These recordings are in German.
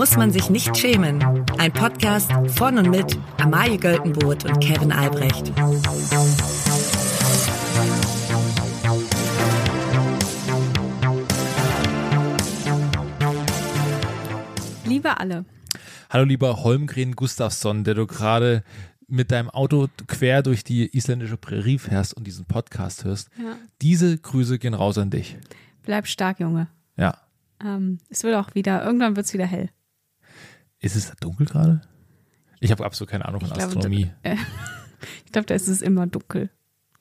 muss man sich nicht schämen. Ein Podcast von und mit Amalie Göltenboot und Kevin Albrecht. Liebe alle. Hallo lieber Holmgren Gustafsson, der du gerade mit deinem Auto quer durch die isländische Prärie fährst und diesen Podcast hörst. Ja. Diese Grüße gehen raus an dich. Bleib stark, Junge. Ja. Ähm, es wird auch wieder, irgendwann wird es wieder hell. Ist es da dunkel gerade? Ich habe absolut keine Ahnung von Ich glaube, Astronomie. Äh, ich glaube, da ist es immer dunkel.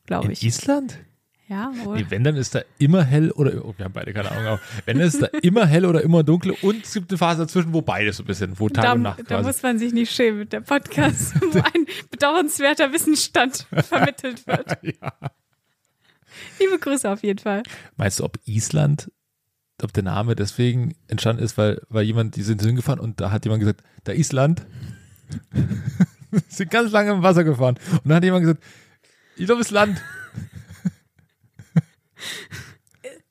Glaube In ich. Island? Ja, oder? Nee, wenn, dann ist da immer hell oder, oh, wir haben beide keine Ahnung, aber wenn, dann ist da immer hell oder immer dunkel und es gibt eine Phase dazwischen, wo beides so ein bisschen, wo Tag da, und Nacht da quasi. muss man sich nicht schämen mit der Podcast, wo ein bedauernswerter Wissensstand vermittelt wird. ja. Liebe Grüße auf jeden Fall. Meinst du, ob Island, ob der Name deswegen entstanden ist, weil, weil jemand, die sind hingefahren und da hat jemand gesagt, da Island, sind ganz lange im Wasser gefahren und dann hat jemand gesagt, ich glaube, es ist Land.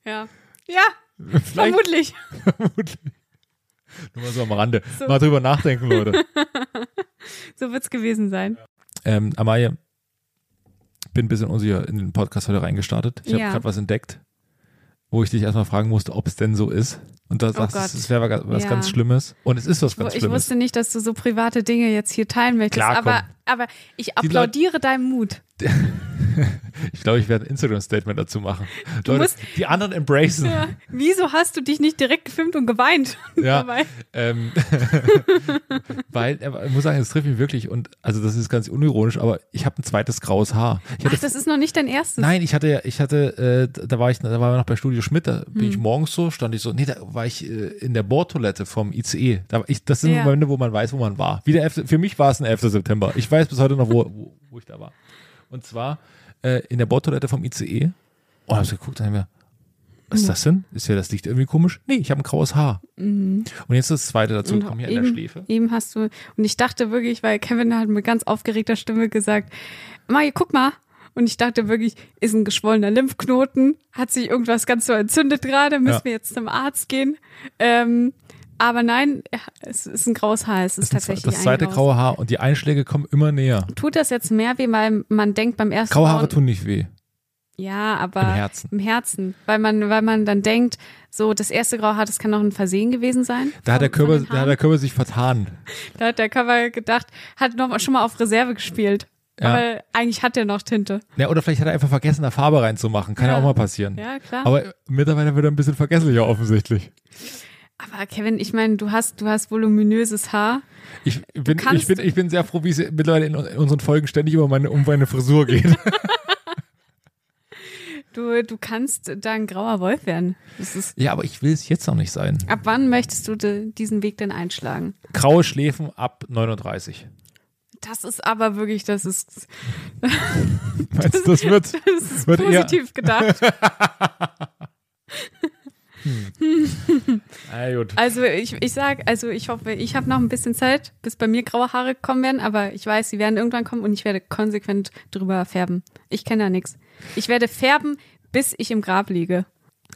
Ja. Ja, Vielleicht, vermutlich. vermutlich. Nur mal so am Rande. So. Mal drüber nachdenken, Leute. So wird es gewesen sein. Ähm, Amalie, bin ein bisschen unsicher in den Podcast heute reingestartet. Ich habe Ja. gerade was entdeckt, wo ich dich erstmal fragen musste, ob es denn so ist. Und da sagst du, Oh Gott. es wäre was Ja. ganz Schlimmes. Und es ist was ganz Ich Schlimmes. wusste nicht, dass du so private Dinge jetzt hier teilen möchtest, Klar, aber, aber ich applaudiere deinem Mut. Ich glaube, ich werde ein Instagram-Statement dazu machen. Du Leute, musst- die anderen embracen. Ja. Wieso hast du dich nicht direkt gefilmt und geweint Ja. Ähm, weil, aber ich muss sagen, es trifft mich wirklich und also das ist ganz unironisch, aber ich habe ein zweites graues Haar. Ich hatte, Ach, das ist noch nicht dein erstes. nein, ich hatte, ja- ich hatte, äh, da war ich, da waren wir noch bei Studio Schmidt, da bin Hm. ich morgens so, stand ich so, nee, da war ich äh, in der Bordtoilette vom ICE. Da, war ich, das sind Ja. Momente, wo man weiß, wo man war. Wie der 11., für mich war es ein 11. September. Ich weiß bis heute noch, wo, wo, wo ich da war. Und zwar äh, in der Bordtoilette vom ICE. Und hab so geguckt, dann hab ich mir, was ist das denn? Ist ja das Licht irgendwie komisch? Nee, ich habe ein graues Haar. Und jetzt das zweite dazu, Und kommen hier in der eben, Schläfe. eben hast du, und ich dachte wirklich, weil Kevin hat mit ganz aufgeregter Stimme gesagt, Mai, guck mal. Und ich dachte wirklich, ist ein geschwollener Lymphknoten, hat sich irgendwas ganz so entzündet gerade, müssen Ja. wir jetzt zum Arzt gehen. Ähm, aber nein, es ist ein graues Haar, es ist Das, tatsächlich das zweite graue Haar und die Einschläge kommen immer näher. Tut das jetzt mehr weh, weil man denkt beim ersten Graue Haare tun nicht weh. ja, aber Im Herzen. im Herzen, weil man, weil man dann denkt, so das erste graue Haar, das kann noch ein Versehen gewesen sein. Da hat, der Körper, da hat der Körper sich vertan. Da hat der Cover gedacht, hat noch mal, schon mal auf Reserve gespielt. Ja. Aber eigentlich hat er noch Tinte. Ja, oder vielleicht hat er einfach vergessen, da Farbe reinzumachen. Kann ja, Ja. auch mal passieren. Ja, klar. Aber mittlerweile wird er ein bisschen vergesslicher offensichtlich. Aber Kevin, ich meine, du hast, du hast voluminöses Haar. Ich bin, ich bin, ich bin sehr froh, wie es mittlerweile in, in unseren Folgen ständig über meine, um meine Frisur geht. Du, du kannst da ein grauer Wolf werden. Ja, aber ich will es jetzt noch nicht sein. ab wann möchtest du de, diesen Weg denn einschlagen? Graue Schläfen ab 39. Das ist aber wirklich, das ist, Meinst du, das wird, das ist Wird eher- positiv gedacht. ah, gut. Also ich, ich sag, also ich hoffe, ich habe noch ein bisschen Zeit, bis bei mir graue Haare kommen werden, aber ich weiß, sie werden irgendwann kommen und ich werde konsequent drüber färben. Ich kenne da nichts. Ich werde färben, bis ich im Grab liege.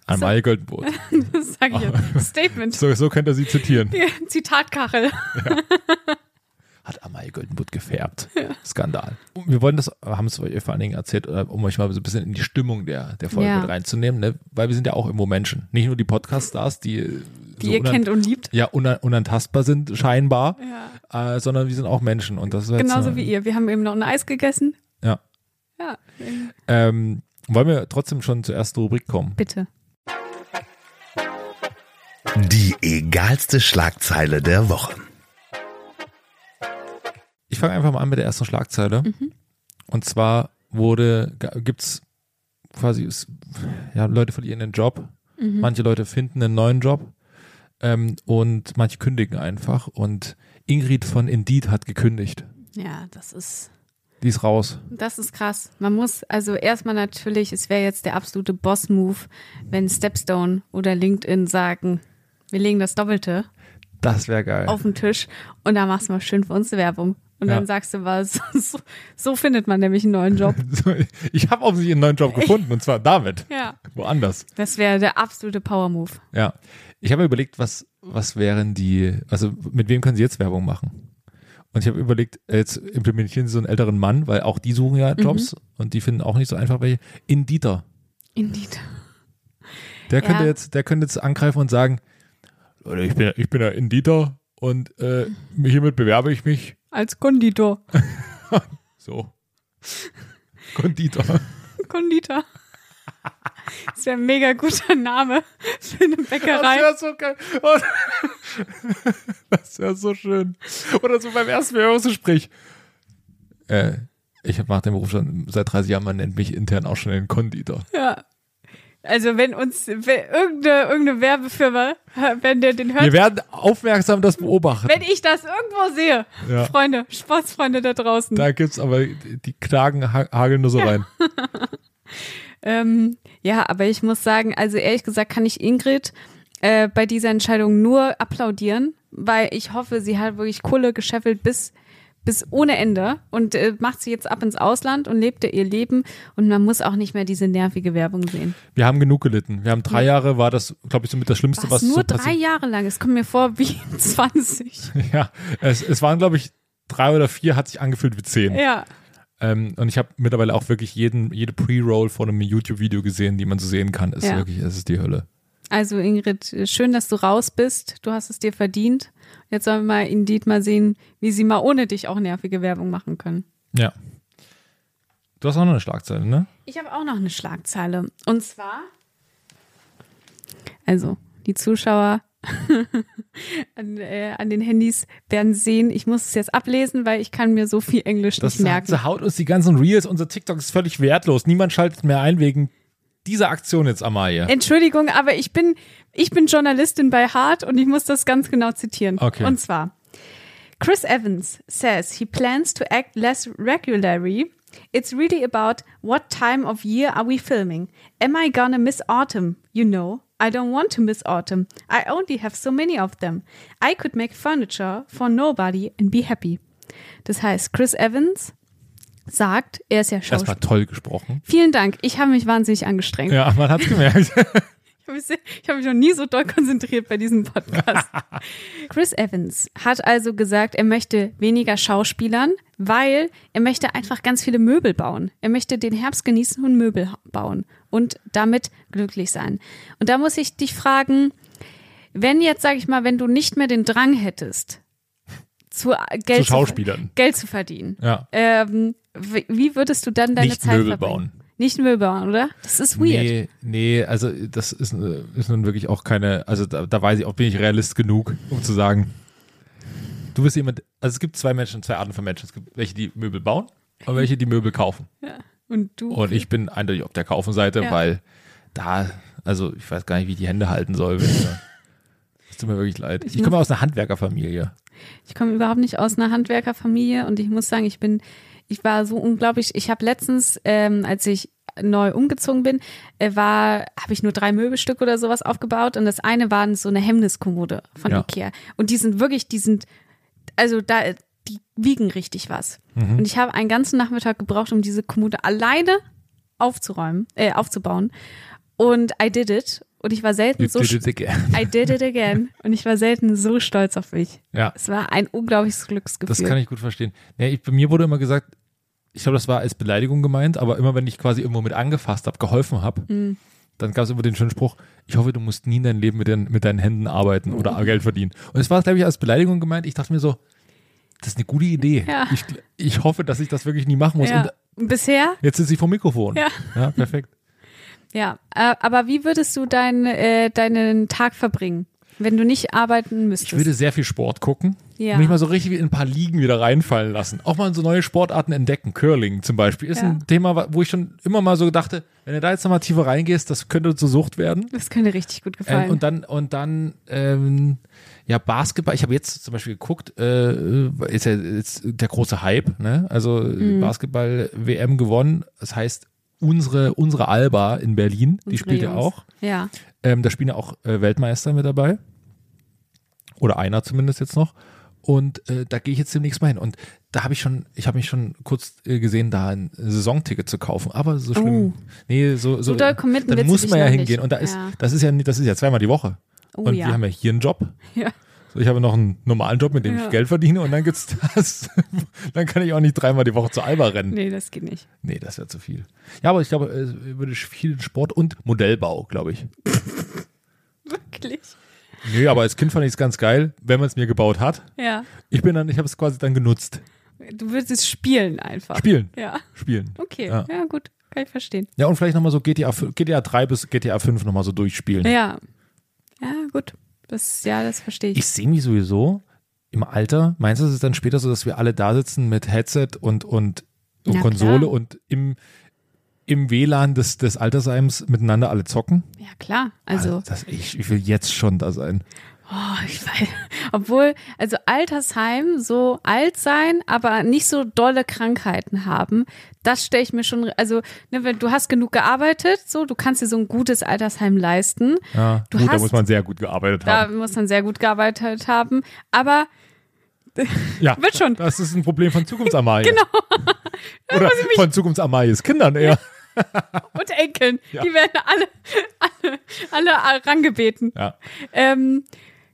Einmal Goldbrot. Das sage ich jetzt. Statement. So, so könnte er sie zitieren. Zitatkachel. Hat Amal Goldenbutt gefärbt. Skandal. Und wir wollen das, haben es euch vor allen Dingen erzählt, äh, um euch mal so ein bisschen in die Stimmung der, der Folge Ja. mit reinzunehmen, ne? weil wir sind ja auch irgendwo Menschen. Nicht nur die Podcast-Stars, die, Die so ihr kennt und liebt. ja, unan unantastbar sind, scheinbar, Ja. äh, sondern wir sind auch Menschen. Und das ist Genauso äh, wie ihr. Wir haben eben noch ein Eis gegessen. Ja. Ja, Ähm, wollen wir trotzdem schon zur ersten Rubrik kommen? bitte. Die egalste Schlagzeile der Woche. Ich fange einfach mal an mit der ersten Schlagzeile. Mhm. Und zwar wurde, gibt's quasi, es- ja, Leute verlieren den Job. Mhm. Manche Leute finden einen neuen Job. Ähm, und manche kündigen einfach. Und Ingrid von Indeed hat gekündigt. Ja, das ist, Die ist raus. das ist krass. Man muss, also erstmal natürlich, es wäre jetzt der absolute Boss-Move, wenn Stepstone oder LinkedIn sagen, wir legen das Doppelte Das wäre geil. auf den Tisch und da machst du mal schön für uns Werbung. Und Ja. dann sagst du was. So, so findet man nämlich einen neuen Job. Ich habe offensichtlich einen neuen Job gefunden und zwar damit. Ja. Woanders. Das wäre der absolute Power-Move. Ja. Ich habe überlegt, was, was wären die, also mit wem können sie jetzt Werbung machen? Und ich habe überlegt, jetzt implementieren sie so einen älteren Mann, weil auch die suchen ja Jobs und die finden auch nicht so einfach welche. In Dieter. Indeed. Der könnte Ja. jetzt, der könnte jetzt angreifen und sagen, Leute, ich bin, ich bin ja in Dieter und äh, hiermit bewerbe ich mich. Als Konditor. So. Konditor. Konditor. Das wäre ein mega guter Name für eine Das Bäckerei. wäre so geil. Und- Das wäre so schön. Oder so beim ersten Bewerbungsgespräch. Äh, ich mache den Beruf schon seit 30 Jahren, man nennt mich intern auch schon den Konditor. Ja. Also wenn uns wenn irgendeine, irgendeine Werbefirma, wenn der den hört, Wir werden aufmerksam das beobachten. wenn ich das irgendwo sehe, Ja. Freunde, Sportsfreunde da draußen, Da gibt's aber, die Klagen ha- hageln nur so rein. Ähm, ja, aber ich muss sagen, also ehrlich gesagt kann ich Ingrid äh, bei dieser Entscheidung nur applaudieren, weil ich hoffe, sie hat wirklich Kohle gescheffelt bis bis ohne Ende und äh, macht sie jetzt ab ins Ausland und lebt ihr Leben und man muss auch nicht mehr diese nervige Werbung sehen. Wir haben genug gelitten. Wir haben drei Jahre, war das, glaube ich, so mit das Schlimmste, Was, was nur so drei. Jahre lang, es kommt mir vor wie 20. Ja, es, es waren, glaube ich, drei oder vier, hat sich angefühlt wie zehn. Ja, Ähm, und ich habe mittlerweile auch wirklich jeden, jede Pre-Roll von einem YouTube-Video gesehen, die man so sehen kann. Ist Ja. wirklich, es ist die Hölle. Also Ingrid, schön, dass du raus bist. Du hast es dir verdient. Jetzt sollen wir mal Indeed mal sehen, wie sie mal ohne dich auch nervige Werbung machen können. Ja. Du hast auch noch eine Schlagzeile, ne? Ich habe auch noch eine Schlagzeile. Und zwar, also die Zuschauer an, äh, an den Handys werden sehen, ich muss es jetzt ablesen, weil ich kann mir so viel Englisch Das nicht merken. zerhaut uns die ganzen Reels. Unser TikTok ist völlig wertlos. Niemand schaltet mehr ein wegen dieser Aktion jetzt, Amalie. Entschuldigung, aber ich bin, ich bin Journalistin bei Hart und ich muss das ganz genau zitieren. Okay. Und zwar, Chris Evans says he plans to act less regularly. It's really about what time of year are we filming? Am I gonna miss autumn? You know, I don't want to miss autumn. I only have so many of them. I could make furniture for nobody and be happy. Das heißt, Chris Evans sagt, er ist ja Schauspieler. toll gesprochen. Vielen Dank. Ich habe mich wahnsinnig angestrengt. Ja, man hat's gemerkt. Ich habe mich, noch nie so doll konzentriert bei diesem Podcast. Chris Evans hat also gesagt, er möchte weniger Schauspielern, weil er möchte einfach ganz viele Möbel bauen. Er möchte den Herbst genießen und Möbel bauen und damit glücklich sein. Und da muss ich dich fragen, wenn jetzt, sage ich mal, wenn du nicht mehr den Drang hättest, zu, äh, Geld Zu Schauspielern. Geld zu verdienen, Ja. ähm, wie würdest du dann deine Nicht Zeit Möbel verbringen? bauen. Nicht Möbel bauen, oder? Das ist weird. Nee, nee, also das ist, ist nun wirklich auch keine, also da, da weiß ich auch, bin ich realist genug, um zu sagen, du bist jemand, also es gibt zwei Menschen, zwei Arten von Menschen. Es gibt welche, die Möbel bauen und welche, die Möbel kaufen. Ja. Und du? Und ich bin eindeutig auf der Kaufenseite, Ja. weil da, also ich weiß gar nicht, wie ich die Hände halten soll. Ich, das tut mir wirklich leid. Ich, muss- komme aus einer Handwerkerfamilie. Ich komme überhaupt nicht aus einer Handwerkerfamilie und ich muss sagen, ich bin, ich war so unglaublich. Ich habe letztens, ähm, als ich neu umgezogen bin, äh, war, habe ich nur drei Möbelstücke oder sowas aufgebaut und das eine war so eine Hemmniskommode von Ja. Ikea und die sind wirklich, die sind, also da, die wiegen richtig was. Mhm. Und ich habe einen ganzen Nachmittag gebraucht, um diese Kommode alleine aufzuräumen, äh, aufzubauen. Und I did it. Und ich war selten You so did it again. I did it again. Und ich war selten so stolz auf mich. Ja, Es war ein unglaubliches Glücksgefühl. das kann ich gut verstehen. Ja, ich, bei mir wurde immer gesagt, ich glaube, das war als Beleidigung gemeint, aber immer wenn ich quasi irgendwo mit angefasst habe, geholfen habe, Mhm. dann gab es immer den schönen Spruch, ich hoffe, du musst nie in deinem Leben mit, den, mit deinen Händen arbeiten oder Mhm. Geld verdienen. Und es war, glaube ich, als Beleidigung gemeint. Ich dachte mir so, das ist eine gute Idee. Ja. Ich, ich hoffe, dass ich das wirklich nie machen muss. ja. Und Bisher, jetzt sitze ich vom Mikrofon. Ja. ja perfekt. Ja. Äh, Aber wie würdest du dein, äh, deinen Tag verbringen, wenn du nicht arbeiten müsstest? Ich würde sehr viel Sport gucken. Ja. Mich mal so richtig in ein paar Ligen wieder reinfallen lassen. Auch mal so neue Sportarten entdecken. Curling zum Beispiel ist Ja. ein Thema, wo ich schon immer mal so dachte, wenn du da jetzt nochmal tiefer reingehst, das könnte zur Sucht werden. das könnte richtig gut gefallen. Ähm, und dann, und dann, ähm, ja, Basketball. Ich habe jetzt zum Beispiel geguckt, äh, ist ja jetzt der große Hype, ne? Also Mhm. Basketball-WM gewonnen. Das heißt, unsere, unsere Alba in Berlin, die Unsere spielt ja Jungs. auch. Ja. Ähm, da spielen ja auch äh, Weltmeister mit dabei. Oder einer zumindest jetzt noch. Und äh, da gehe ich jetzt demnächst mal hin. Und da habe ich schon, ich habe mich schon kurz äh, gesehen, da ein Saisonticket zu kaufen. Aber so schlimm. Oh. Nee, so, so, So doll committen dann muss man ja hingehen. nicht. Und da ist, Ja. das ist ja das ist ja zweimal die Woche. Oh und ja. wir haben ja hier einen Job. Ja. So, ich habe noch einen normalen Job, mit dem Ja. ich Geld verdiene und dann gibt's das. dann kann ich auch nicht dreimal die Woche zu Alba rennen. Nee, das geht nicht. Nee, das wäre zu viel. Ja, aber ich glaube, es würde viel Sport und Modellbau, glaube ich. Wirklich? Nee, aber als Kind fand ich es ganz geil, wenn man es mir gebaut hat. Ja. Ich bin dann, ich habe es quasi dann genutzt. Du würdest es spielen einfach. Spielen. Ja. Spielen. Okay. Ja. Ja, gut. Kann ich verstehen. Ja, und vielleicht nochmal so GTA, GTA 3 bis GTA 5 nochmal so durchspielen. Ja. Ja, gut. Das, ja, das verstehe ich. Ich sehe mich sowieso im Alter. Meinst du, es ist dann später so, dass wir alle da sitzen mit Headset und, und, und Na Konsole klar. und im, im WLAN des, des Altersheims miteinander alle zocken? ja, klar. Also, das, ich, ich will jetzt schon da sein. Oh, ich weiß. Obwohl, also Altersheim, so alt sein, aber nicht so dolle Krankheiten haben, das stelle ich mir schon, also, ne, wenn du hast genug gearbeitet, so, du kannst dir so ein gutes Altersheim leisten. Ja, Du gut, da hast- muss man sehr gut gearbeitet Da haben. muss man sehr gut gearbeitet haben. Aber Ja, wird schon. Das ist ein Problem von Zukunftsamaya. genau. Oder von Zukunftsamayes Kindern eher. und Enkeln, Ja. die werden alle, alle, alle rangebeten. Ja, Ähm,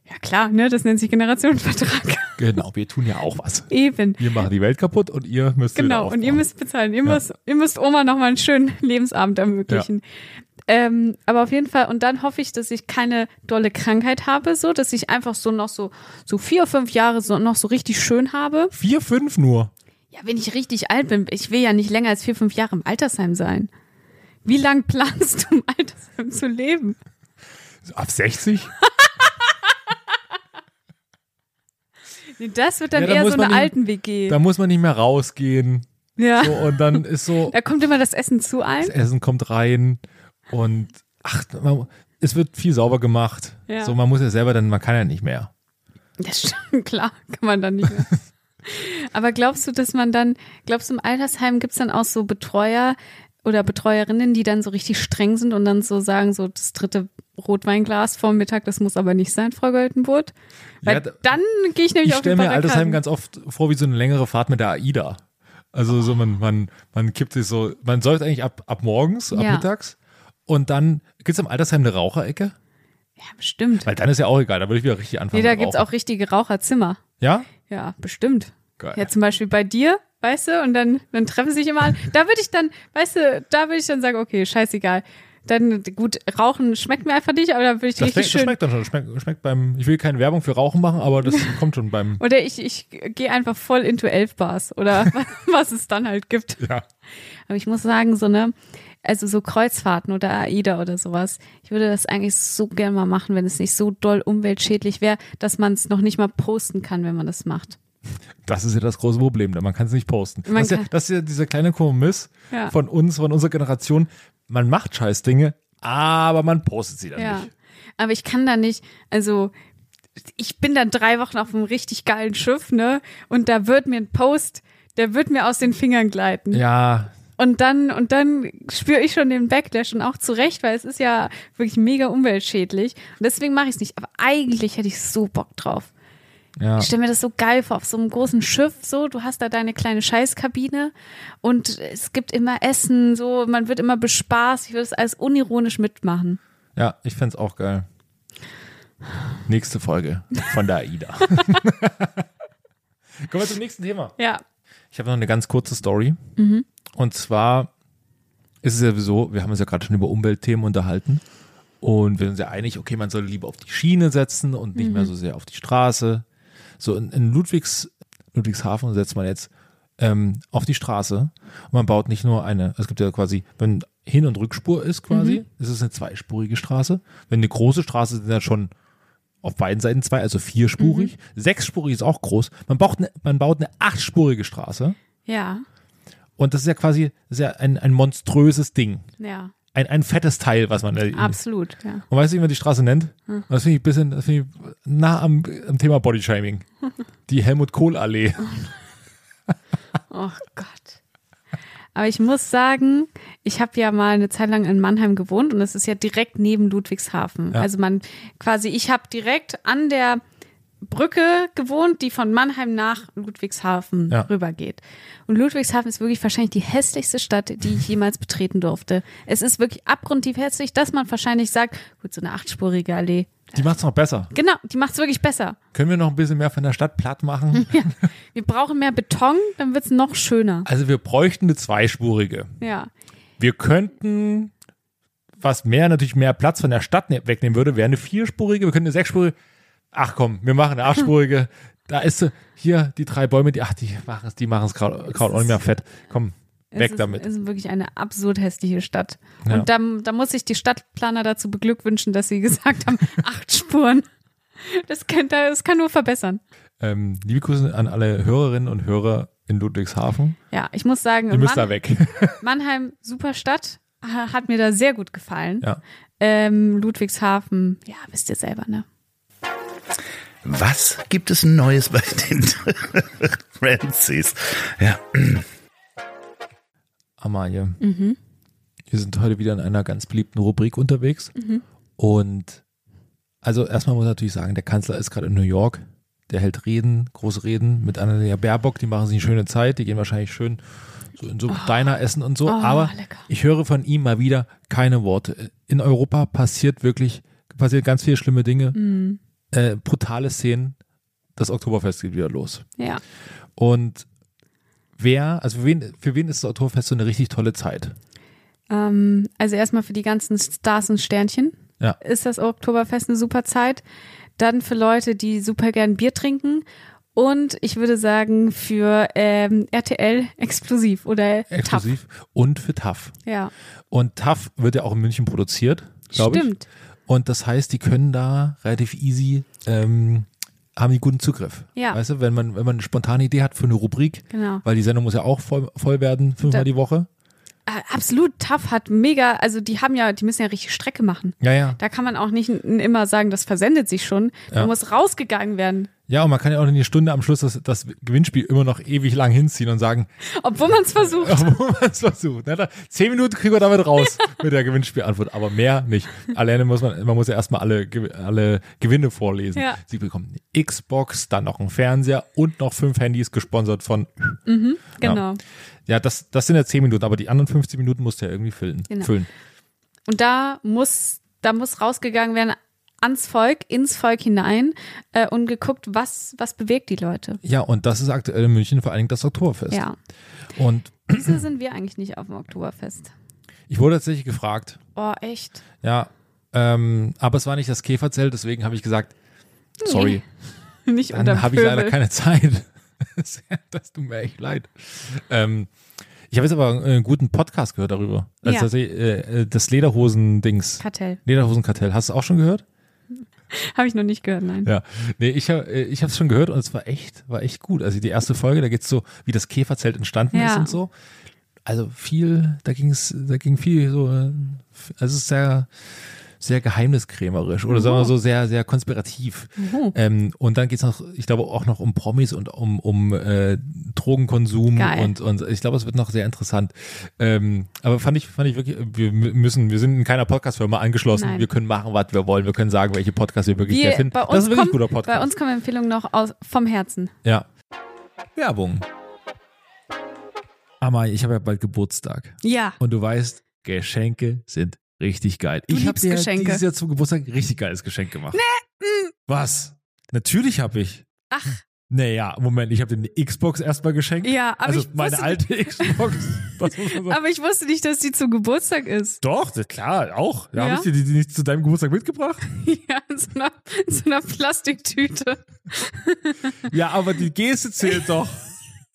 ja klar, ne, das nennt sich Generationenvertrag. genau. Wir tun ja auch was. Eben. Wir machen die Welt kaputt und ihr müsst Genau, und ihr müsst bezahlen. Ihr, müsst, ihr müsst Oma nochmal einen schönen Lebensabend ermöglichen. Ähm, aber auf jeden Fall, und dann hoffe ich, dass ich keine dolle Krankheit habe, so, dass ich einfach so noch so, so vier, fünf Jahre so noch so richtig schön habe. Vier, fünf nur. Ja, wenn ich richtig alt bin, ich will ja nicht länger als vier, fünf Jahre im Altersheim sein. Wie lang planst du im Altersheim zu leben? Ab 60? Nee, das wird dann Ja, eher muss so eine alten WG. Da muss man nicht mehr rausgehen. Ja. So, und dann ist so, Da kommt immer das Essen zu ein. das Essen kommt rein und ach, man, es wird viel sauber gemacht. Ja. So, man muss ja selber dann, man kann ja nicht mehr. Das stimmt, klar, kann man dann nicht mehr. Aber glaubst du, dass man dann, glaubst du, im Altersheim gibt's dann auch so Betreuer oder Betreuerinnen, die dann so richtig streng sind und dann so sagen, so das dritte Rotweinglas vorm Mittag, das muss aber nicht sein, Frau Goldenburg? Weil Ja, da- dann gehe ich nämlich Ich auf die stelle mir Altersheim ganz oft vor wie so eine längere Fahrt mit der AIDA. Also so man, man, man kippt sich so, man säuft eigentlich ab, ab morgens, ab Ja. mittags und dann gibt es im Altersheim eine Raucherecke, Ja, bestimmt. weil dann ist ja auch egal, da würde ich wieder richtig anfangen. Nee, da gibt's Rauchen. auch richtige Raucherzimmer. Ja? Ja, bestimmt. Geil. Ja, zum Beispiel bei dir, weißt du, und dann, dann treffen sich immer alle. Da würde ich dann, weißt du, da würde ich dann sagen, okay, scheißegal. Dann, gut, Rauchen schmeckt mir einfach nicht, aber dann würde ich Das, richtig schmeckt, das schön. schmeckt dann schon. Schmeckt, schmeckt beim, ich will keine Werbung für Rauchen machen, aber das kommt schon beim, Oder ich, ich gehe einfach voll into Elfbars oder was es dann halt gibt. ja. Aber ich muss sagen, so ne, also so Kreuzfahrten oder AIDA oder sowas, ich würde das eigentlich so gerne mal machen, wenn es nicht so doll umweltschädlich wäre, dass man es noch nicht mal posten kann, wenn man das macht. Das ist ja das große Problem, man kann es nicht posten. Man Das ist, ja, das ist ja dieser kleine Kompromiss Ja. von uns, von unserer Generation. Man macht scheiß Dinge, aber man postet sie dann Ja. nicht. Aber ich kann da nicht, also ich bin dann drei Wochen auf einem richtig geilen Schiff, ne? Und da wird mir ein Post, der wird mir aus den Fingern gleiten. Ja, Und dann, und dann spüre ich schon den Backlash und auch zu Recht, weil es ist ja wirklich mega umweltschädlich. Und deswegen mache ich es nicht. Aber eigentlich hätte ich so Bock drauf. Ja. Ich stelle mir das so geil vor, auf so einem großen Schiff, so, du hast da deine kleine Scheißkabine und es gibt immer Essen, so, man wird immer bespaßt. Ich würde es alles unironisch mitmachen. Ja, ich fänd's auch geil. Nächste Folge von der AIDA. Kommen wir zum nächsten Thema. Ja. Ich habe noch eine ganz kurze Story. Und zwar ist es ja so, wir haben uns ja gerade schon über Umweltthemen unterhalten. Und wir sind uns ja einig, okay, man soll lieber auf die Schiene setzen und nicht mehr so sehr auf die Straße. So in, in Ludwigs, Ludwigshafen setzt man jetzt ähm, auf die Straße. Und man baut nicht nur eine, es gibt ja quasi, wenn Hin- und Rückspur ist quasi, ist es eine zweispurige Straße. Wenn eine große Straße sind ja schon auf beiden Seiten zwei, also vierspurig. Sechsspurig ist auch groß. Man baut eine, man baut eine achtspurige Straße. Ja. Und das ist ja quasi ist ja ein, ein monströses Ding. Ja. Ein, ein fettes Teil, was man da. Absolut, ja. Und weißt du, wie man die Straße nennt? Und Das finde ich ein bisschen, das finde ich nah am, am Thema Bodyshaming. Die Helmut Kohl Allee. Oh Gott. Aber ich muss sagen, ich habe ja mal eine Zeit lang in Mannheim gewohnt und es ist ja direkt neben Ludwigshafen. Ja. Also man quasi, ich habe direkt an der Brücke gewohnt, die von Mannheim nach Ludwigshafen Ja. rübergeht. Und Ludwigshafen ist wirklich wahrscheinlich die hässlichste Stadt, die ich jemals betreten durfte. Es ist wirklich abgrundtief hässlich, dass man wahrscheinlich sagt, gut, so eine achtspurige Allee. Die macht's noch besser. Genau, die macht's wirklich besser. Können wir noch ein bisschen mehr von der Stadt platt machen? Wir brauchen mehr Beton, dann wird's noch schöner. Also wir bräuchten eine zweispurige. Ja. Wir könnten, was mehr natürlich mehr Platz von der Stadt ne- wegnehmen würde, wäre eine vierspurige. Wir könnten eine sechsspurige. Ach komm, wir machen eine achtspurige. da ist sie. Hier die drei Bäume, die ach die machen es, die machen es gerade auch nicht mehr fett. Komm, Es weg ist, damit. Es ist wirklich eine absurd hässliche Stadt. Ja. Und da, da muss ich die Stadtplaner dazu beglückwünschen, dass sie gesagt haben, acht Spuren. Das kann, das kann nur verbessern. Ähm, liebe Grüße an alle Hörerinnen und Hörer in Ludwigshafen. Ja, ich muss sagen, Ihr müsst Mann, da weg. Mannheim, super Stadt, ha- hat mir da sehr gut gefallen. ja. Ähm, Ludwigshafen, ja, wisst ihr selber, ne? Was gibt es Neues bei den Francis? Ja, Amalie. Mhm. Wir sind heute wieder in einer ganz beliebten Rubrik unterwegs. Und also erstmal muss ich natürlich sagen, der Kanzler ist gerade in New York. Der hält Reden, große Reden mit Annalena Baerbock. Die machen sich eine schöne Zeit. Die gehen wahrscheinlich schön so in so Diner essen und so. Oh, Aber lecker. ich höre von ihm mal wieder keine Worte. In Europa passiert wirklich, passiert ganz viele schlimme Dinge. Mhm. Äh, brutale Szenen. Das Oktoberfest geht wieder los. Ja. Und wer, also für wen, für wen ist das Oktoberfest so eine richtig tolle Zeit? Ähm, also erstmal für die ganzen Stars und Sternchen Ja. ist das Oktoberfest eine super Zeit. Dann für Leute, die super gern Bier trinken. Und ich würde sagen für ähm, RTL exklusiv oder Exklusiv und für TAF. TAF. Ja, Und TAF wird ja auch in München produziert, glaube ich. stimmt. Und das heißt, die können da relativ easy, ähm, haben die guten Zugriff. Ja. Weißt du, wenn man, wenn man eine spontane Idee hat für eine Rubrik, Genau. weil die Sendung muss ja auch voll, voll werden, fünfmal Da- die Woche. Äh, Absolut, TAF hat mega, also die haben ja, die müssen ja richtig Strecke machen. Ja, ja. Da kann man auch nicht immer sagen, das versendet sich schon. Da Ja. muss rausgegangen werden. Ja, und man kann ja auch in die Stunde am Schluss das, das Gewinnspiel immer noch ewig lang hinziehen und sagen, Obwohl man es versucht. wo man es versucht. Ne? Zehn Minuten kriegen wir damit raus mit der Gewinnspielantwort, aber mehr nicht. Alleine muss man, man muss ja erstmal alle, alle Gewinne vorlesen. Ja. Sie bekommen eine Xbox, dann noch einen Fernseher und noch fünf Handys gesponsert von. Genau. Ja, das, das sind ja zehn Minuten, aber die anderen 50 Minuten musst du ja irgendwie füllen. Genau. füllen. Und da muss, da muss rausgegangen werden ans Volk, ins Volk hinein äh, und geguckt, was, was bewegt die Leute. Ja, und das ist aktuell in München vor allen Dingen das Oktoberfest. Ja. Und Wieso sind wir eigentlich nicht auf dem Oktoberfest? ich wurde tatsächlich gefragt, Oh, echt? ja, ähm, aber es war nicht das Käferzelt, deswegen habe ich gesagt, sorry, Nicht dann habe ich leider keine Zeit. das tut mir echt leid. Ähm, ich habe jetzt aber einen guten Podcast gehört darüber. Also Ja. das, äh, das Lederhosen-Dings. Kartell. Lederhosenkartell. Hast du es auch schon gehört? Habe ich noch nicht gehört, nein. Ja. Nee, ich habe äh, ich es schon gehört und es war echt, war echt gut. Also die erste Folge, da geht's so, wie das Käferzelt entstanden Ja. ist und so. Also viel, da ging es, da ging viel so, äh, also es ist sehr, sehr geheimniskrämerisch oder sagen wir so sehr, sehr konspirativ. Mhm. Ähm, und dann geht's noch, ich glaube auch noch um Promis und um, um äh, Drogenkonsum Geil. und, und ich glaube, es wird noch sehr interessant. Ähm, aber fand ich, fand ich wirklich, wir mü- müssen, wir sind in keiner Podcast-Firma angeschlossen. Nein. Wir können machen, was wir wollen. Wir können sagen, welche Podcasts wir wirklich Wir, finden. das ist wirklich ein kommen, guter Podcast. bei uns kommen Empfehlungen noch aus, vom Herzen. Ja. Werbung. Amai, ich habe ja bald Geburtstag. Ja. Und du weißt, Geschenke sind richtig geil. Du ich habe dir Geschenke. dieses Jahr zum Geburtstag ein richtig geiles Geschenk gemacht. Nee. Was? Natürlich habe ich. Ach, Naja, Moment, ich habe dir eine Xbox erstmal geschenkt. ja, aber also ich meine wusste, alte Xbox. Aber ich wusste nicht, dass die zum Geburtstag ist. Doch, klar, auch. Da Ja? habe ich dir die, die nicht zu deinem Geburtstag mitgebracht. Ja, in so einer, in so einer Plastiktüte. Ja, aber die Geste zählt doch.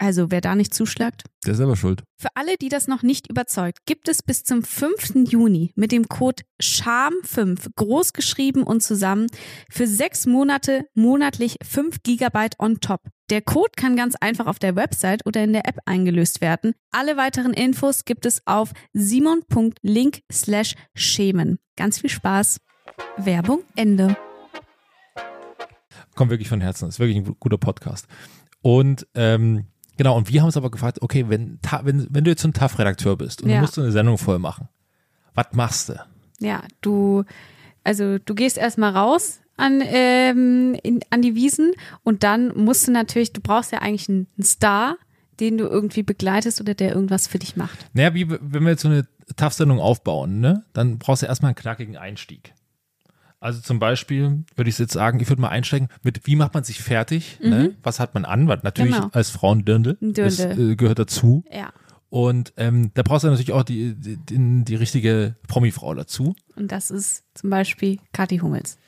Also wer da nicht zuschlagt. Der ist selber schuld. Für alle, die das noch nicht überzeugt, gibt es bis zum 5. Juni mit dem Code SCHAM5 groß geschrieben und zusammen für sechs Monate monatlich 5 Gigabyte on top. Der Code kann ganz einfach auf der Website oder in der App eingelöst werden. Alle weiteren Infos gibt es auf simon.link slash schemen. Ganz viel Spaß. Werbung Ende. Kommt wirklich von Herzen. Ist wirklich ein guter Podcast. Und ähm, genau, und wir haben uns aber gefragt, okay, wenn, wenn, wenn du jetzt so ein TAF-Redakteur bist und Ja. du musst so eine Sendung voll machen, was machst du? Ja, du, also du gehst erstmal raus an, ähm, in, an die Wiesen und dann musst du natürlich, du brauchst ja eigentlich einen, einen Star, den du irgendwie begleitest oder der irgendwas für dich macht. Naja, wie wenn wir jetzt so eine TAF-Sendung aufbauen, ne, dann brauchst du erstmal einen knackigen Einstieg. Also zum Beispiel würde ich jetzt sagen, ich würde mal einsteigen mit, wie macht man sich fertig, ne? was hat man an, weil natürlich Mhm. Genau. als Frau ein Dirndl, Ein das Dirndl. äh, gehört dazu. Ja. Und ähm, da brauchst du natürlich auch die, die, die, die richtige Promi-Frau dazu. Und das ist zum Beispiel Kathi Hummels.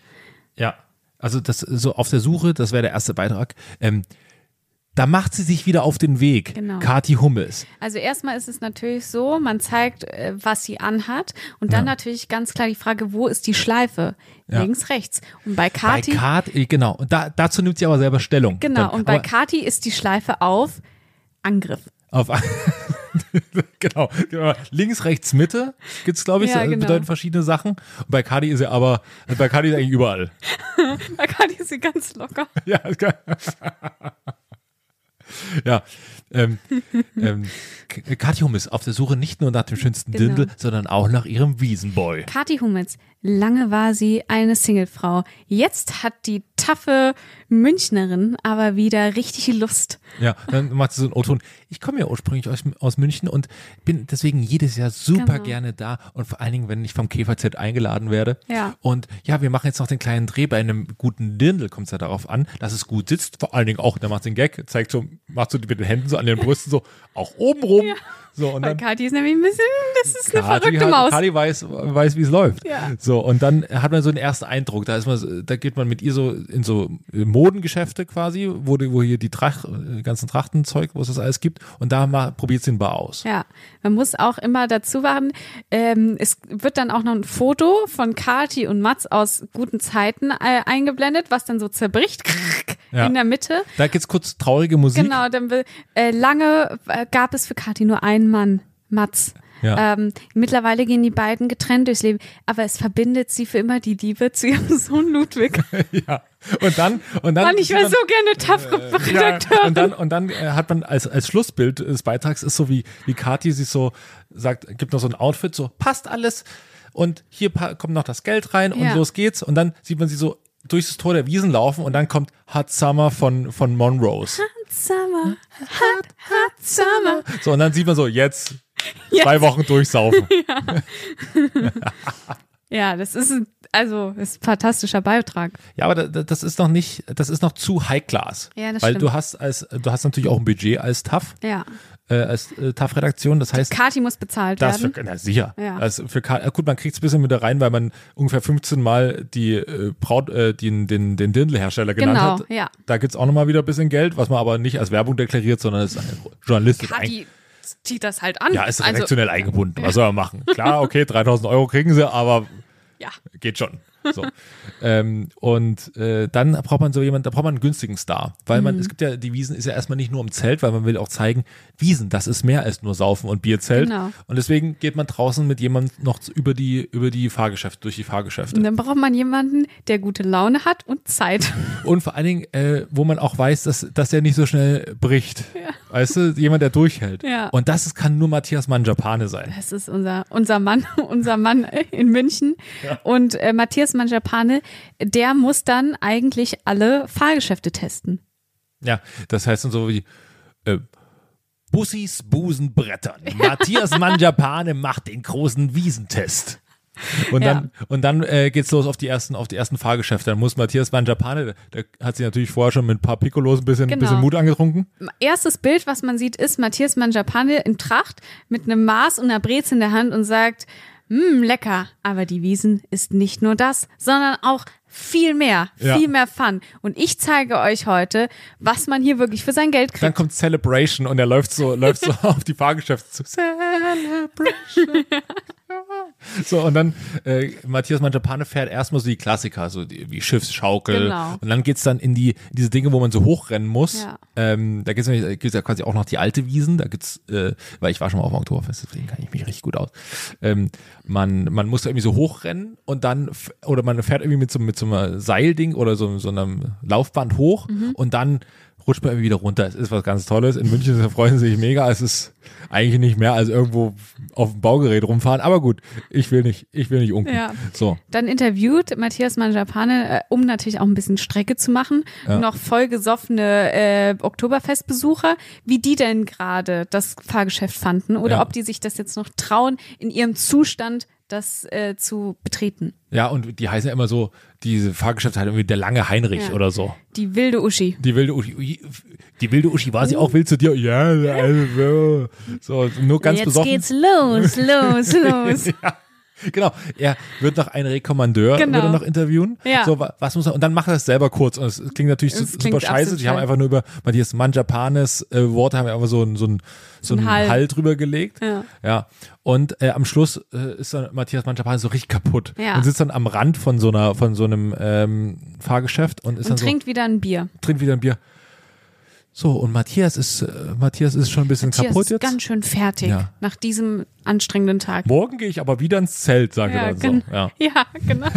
Ja, also das so auf der Suche, das wäre der erste Beitrag. Ähm, da macht sie sich wieder auf den Weg. Genau. Kathi Hummels. Also erstmal ist es natürlich so, man zeigt, äh, was sie anhat und dann Ja. natürlich ganz klar die Frage, wo ist die Schleife? Ja. Links, rechts. Und bei Bei Kathi, Kathi, genau. Da, dazu nimmt sie aber selber Stellung. genau, Dann, und bei aber Kathi ist die Schleife auf Angriff. auf genau, genau. Links, rechts, Mitte gibt's glaube ich, Ja, äh, genau. bedeuten verschiedene Sachen. Und bei Kathi ist er aber, bei Kathi ist eigentlich überall. Bei Kathi ist sie ganz locker. Ja. ja. Ähm, ähm, Kathi Hummels auf der Suche nicht nur nach dem schönsten Genau. Dirndl, sondern auch nach ihrem Wiesenboy. Kathi Hummels, lange war sie eine Singlefrau. Jetzt hat die taffe Münchnerin aber wieder richtig Lust. Ja, dann macht sie so einen O-Ton. Ich komme ja ursprünglich aus, aus München und bin deswegen jedes Jahr super Genau. gerne da und vor allen Dingen, wenn ich vom KVZ eingeladen werde. Ja. Und ja, wir machen jetzt noch den kleinen Dreh. Bei einem guten Dirndl kommt es ja darauf an, dass es gut sitzt. Vor allen Dingen auch, der macht den Gag, zeigt so, macht so mit den Händen so an den Brüsten so, auch oben rum. So, und Weil dann Kathi ist nämlich ein bisschen, das ist eine Kati verrückte hat- Maus. Kati weiß, weiß wie es läuft. Ja. So, und dann hat man so einen ersten Eindruck. Da ist man, so- da geht man mit ihr so in so Modengeschäfte quasi, wo, die, wo hier die Trach, äh, ganzen Trachtenzeug, wo es das alles gibt. Und da mal, probiert sie den Bar aus. Ja, man muss auch immer dazu warten. Ähm, es wird dann auch noch ein Foto von Kati und Mats aus guten Zeiten äh, eingeblendet, was dann so zerbricht Ja. in der Mitte. Da gibt's kurz traurige Musik. Genau, dann will, äh, lange äh, gab es für Kati nur einen Mann, Mats. Ja. Ähm, mittlerweile gehen die beiden getrennt durchs Leben, aber es verbindet sie für immer die Liebe zu ihrem Sohn Ludwig. ja. Und dann, und dann. Mann, ich wäre so gerne Ja, TAF-Redakteurin. und dann, und dann äh, hat man als, als Schlussbild des Beitrags ist so wie, wie Kathi sich so sagt, gibt noch so ein Outfit, so passt alles und hier kommt noch das Geld rein und Ja. los geht's und dann sieht man sie so durch das Tor der Wiesen laufen und dann kommt Hot Summer von, von Monrose. Summer, hot, hot summer. So, und dann sieht man so, jetzt Zwei Wochen durchsaufen. Ja, das ist, ein- also, ist ein fantastischer Beitrag. Ja, aber da- da- das ist noch nicht, das ist noch zu High Class. Ja, das Weil stimmt. du hast als, du hast natürlich auch ein Budget als TAF, Ja. äh, als äh, TAF-Redaktion. Das heißt, Kati muss bezahlt Das werden. für, na sicher. Ja. Also für Ka- äh, gut, man kriegt es ein bisschen wieder rein, weil man ungefähr 15 Mal die äh, Braut, äh, den, den, den Dirndl-Hersteller genannt Genau, hat. ja. Da gibt's auch nochmal wieder ein bisschen Geld, was man aber nicht als Werbung deklariert, sondern ist ein Journalist. ist ein, Kati zieht das halt an. ja, ist also, redaktionell eingebunden. Was soll er machen? Klar, okay, 3000 Euro kriegen sie, aber ja. geht schon. So. ähm, und äh, dann braucht man so jemand, da braucht man einen günstigen Star. Weil man, Mhm. es gibt ja, die Wiesen ist ja erstmal nicht nur im Zelt, weil man will auch zeigen, Wiesen, das ist mehr als nur Saufen und Bierzelt. Genau. Und deswegen geht man draußen mit jemandem noch über die, über die Fahrgeschäfte, durch die Fahrgeschäfte. Und dann braucht man jemanden, der gute Laune hat und Zeit. Und vor allen Dingen, äh, wo man auch weiß, dass, dass der nicht so schnell bricht. Weißt du, jemand, der durchhält. Ja. Und das ist, kann nur Matthias Manjapane sein. Das ist unser, unser Mann, unser Mann in München. Und äh, Matthias Manjapane, der muss dann eigentlich alle Fahrgeschäfte testen. Ja, das heißt dann so wie äh, Bussis, Busen, Brettern. Matthias Manjapane macht den großen Wiesentest. Und Ja. dann, und dann äh, geht's los auf die ersten, auf die ersten Fahrgeschäfte. Dann muss Matthias Manjapane, der, der hat sich natürlich vorher schon mit ein paar Piccolos ein bisschen, Genau. bisschen Mut angetrunken. Erstes Bild, was man sieht, ist Matthias Manjapane in Tracht mit einem Maß und einer Brezel in der Hand und sagt, Mmm, lecker. Aber die Wiesen ist nicht nur das, sondern auch viel mehr, Ja. viel mehr Fun. Und ich zeige euch heute, was man hier wirklich für sein Geld Dann kriegt. kommt Celebration und er läuft so, läuft so auf die Fahrgeschäfte zu. Celebration. So, und dann äh, Matthias Manjapane fährt erstmal so die Klassiker, so die, wie Schiffsschaukel. Genau. Und dann geht's dann in die in diese Dinge, wo man so hochrennen muss. Ja. Ähm, da gibt's da gibt's ja quasi auch noch die alte Wiesen. Da gibt's, äh, weil ich war schon mal auf dem Oktoberfest, deswegen kann ich mich richtig gut aus. Ähm, man, man muss da irgendwie so hochrennen und dann, oder man fährt irgendwie mit so, mit so einem Seilding oder so, so einem Laufband hoch Mhm. und dann rutscht man irgendwie wieder runter. Es ist was ganz Tolles. In München freuen sie sich mega. Es ist eigentlich nicht mehr als irgendwo auf dem Baugerät rumfahren. Aber gut, ich will nicht, ich will nicht unken. Ja. So. Dann interviewt Matthias Manjapane, äh, um natürlich auch ein bisschen Strecke zu machen, Ja. noch vollgesoffene äh, Oktoberfestbesucher, wie die denn gerade das Fahrgeschäft fanden oder Ja. ob die sich das jetzt noch trauen, in ihrem Zustand das äh, zu betreten. Ja, und die heißen ja immer so, diese Fahrgeschäfte halt irgendwie der lange Heinrich Ja. oder so. Die wilde Uschi. Die wilde Uschi, die wilde Uschi war sie auch wild zu dir? Ja, also, so, nur ganz Jetzt besoffen. geht's los, los, los. Genau, er wird noch ein Rekommandeur, Genau. wird er noch interviewen. Ja. So, wa- was muss er, und dann macht er es selber kurz. Und es klingt natürlich Es klingt super scheiße. Die haben einfach nur über Matthias Manjapanes äh, Worte haben einfach so, ein, so, ein, so Ein einen Hall. Hall. drüber gelegt. Ja. ja. Und äh, am Schluss äh, ist dann Matthias Manjapane so richtig kaputt. Ja. Und sitzt dann am Rand von so einer, von so einem ähm, Fahrgeschäft und ist Und dann trinkt wieder ein Bier. so, trinkt wieder ein Bier. So, und Matthias ist, äh, Matthias ist schon ein bisschen Matthias kaputt ist jetzt. ganz schön fertig Ja. nach diesem anstrengenden Tag. Morgen gehe ich aber wieder ins Zelt, sagt er dann so. Ja. ja, genau.